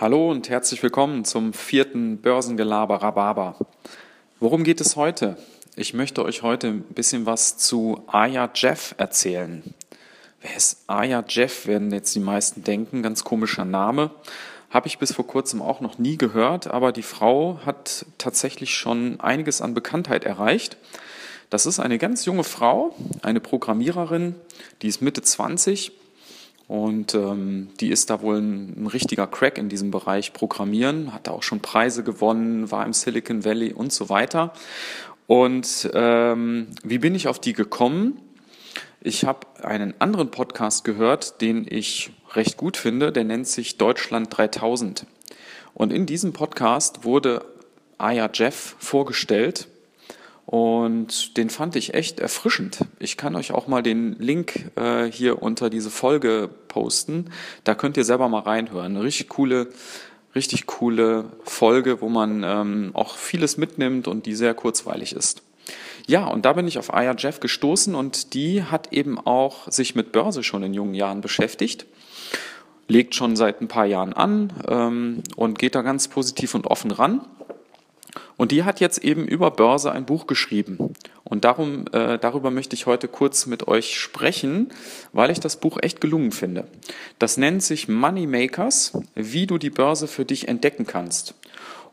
Hallo und herzlich willkommen zum vierten Börsengelaber Rhabarber. Worum geht es heute? Ich möchte euch heute ein bisschen was zu Aya Jeff erzählen. Wer ist Aya Jeff, werden jetzt die meisten denken. Ganz komischer Name. Habe ich bis vor kurzem auch noch nie gehört, aber die Frau hat tatsächlich schon einiges an Bekanntheit erreicht. Das ist eine ganz junge Frau, eine Programmiererin, die ist Mitte 20 und ähm, die ist da wohl ein, ein, richtiger Crack in diesem Bereich Programmieren, hat da auch schon Preise gewonnen, war im Silicon Valley und so weiter. Und ähm, wie bin ich auf die gekommen? Ich habe einen anderen Podcast gehört, den ich recht gut finde, der nennt sich Deutschland 3000. Und in diesem Podcast wurde Aya Jeff vorgestellt und den fand ich echt erfrischend. Ich kann euch auch mal den Link äh, hier unter diese Folge posten. Da könnt ihr selber mal reinhören. Eine richtig coole, richtig coole Folge, wo man ähm, auch vieles mitnimmt und die sehr kurzweilig ist. Ja, und da bin ich auf Aya Jeff gestoßen und die hat eben auch sich mit Börse schon in jungen Jahren beschäftigt legt schon seit ein paar Jahren an ähm, und geht da ganz positiv und offen ran. Und die hat jetzt eben über Börse ein Buch geschrieben. Und darum, äh, darüber möchte ich heute kurz mit euch sprechen, weil ich das Buch echt gelungen finde. Das nennt sich Money Makers, wie du die Börse für dich entdecken kannst.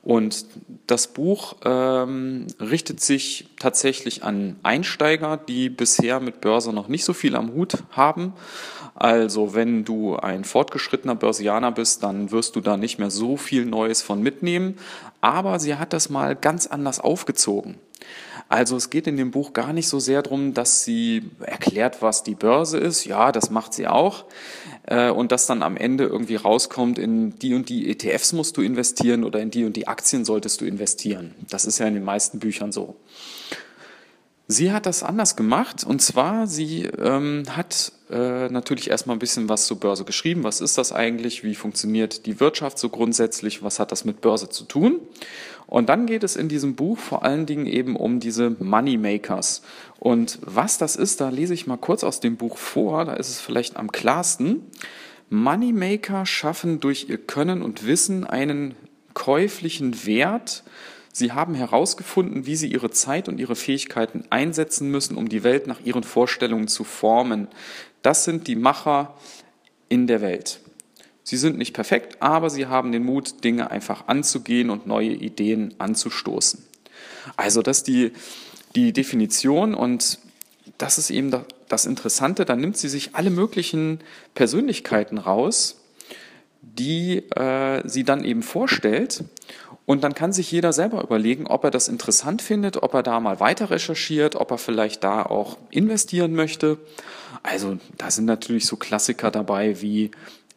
Und das Buch ähm, richtet sich tatsächlich an Einsteiger, die bisher mit Börse noch nicht so viel am Hut haben. Also wenn du ein fortgeschrittener Börsianer bist, dann wirst du da nicht mehr so viel Neues von mitnehmen. Aber sie hat das mal ganz anders aufgezogen. Also es geht in dem Buch gar nicht so sehr darum, dass sie erklärt, was die Börse ist. Ja, das macht sie auch. Äh, und dass dann am Ende irgendwie rauskommt, in die und die ETFs musst du investieren oder in die und die Aktien solltest du investieren. Das ist ja in den meisten Büchern so. Sie hat das anders gemacht und zwar, sie ähm, hat äh, natürlich erstmal ein bisschen was zur Börse geschrieben. Was ist das eigentlich? Wie funktioniert die Wirtschaft so grundsätzlich? Was hat das mit Börse zu tun? Und dann geht es in diesem Buch vor allen Dingen eben um diese Moneymakers. Und was das ist, da lese ich mal kurz aus dem Buch vor, da ist es vielleicht am klarsten. Moneymaker schaffen durch ihr Können und Wissen einen käuflichen Wert Sie haben herausgefunden, wie sie ihre Zeit und ihre Fähigkeiten einsetzen müssen, um die Welt nach ihren Vorstellungen zu formen. Das sind die Macher in der Welt. Sie sind nicht perfekt, aber sie haben den Mut, Dinge einfach anzugehen und neue Ideen anzustoßen. Also das ist die, die Definition und das ist eben das Interessante. Da nimmt sie sich alle möglichen Persönlichkeiten raus, die äh, sie dann eben vorstellt und dann kann sich jeder selber überlegen, ob er das interessant findet, ob er da mal weiter recherchiert, ob er vielleicht da auch investieren möchte. Also da sind natürlich so Klassiker dabei wie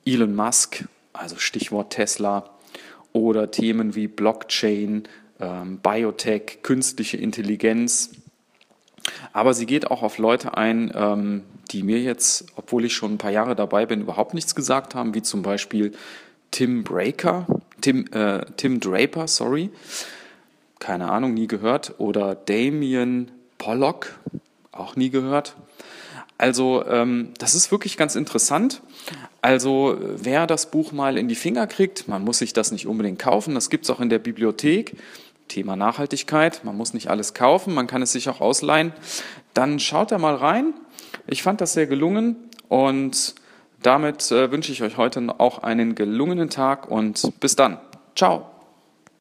Elon Musk, also Stichwort Tesla, oder Themen wie Blockchain, ähm, Biotech, künstliche Intelligenz. Aber sie geht auch auf Leute ein, ähm, die mir jetzt, obwohl ich schon ein paar Jahre dabei bin, überhaupt nichts gesagt haben, wie zum Beispiel Tim Breaker, Tim, äh, Tim Draper, sorry, keine Ahnung, nie gehört, oder Damien Pollock, auch nie gehört. Also ähm, das ist wirklich ganz interessant. Also wer das Buch mal in die Finger kriegt, man muss sich das nicht unbedingt kaufen, das gibt es auch in der Bibliothek. Thema Nachhaltigkeit, man muss nicht alles kaufen, man kann es sich auch ausleihen. Dann schaut da mal rein. Ich fand das sehr gelungen und damit äh, wünsche ich euch heute auch einen gelungenen Tag und bis dann. Ciao.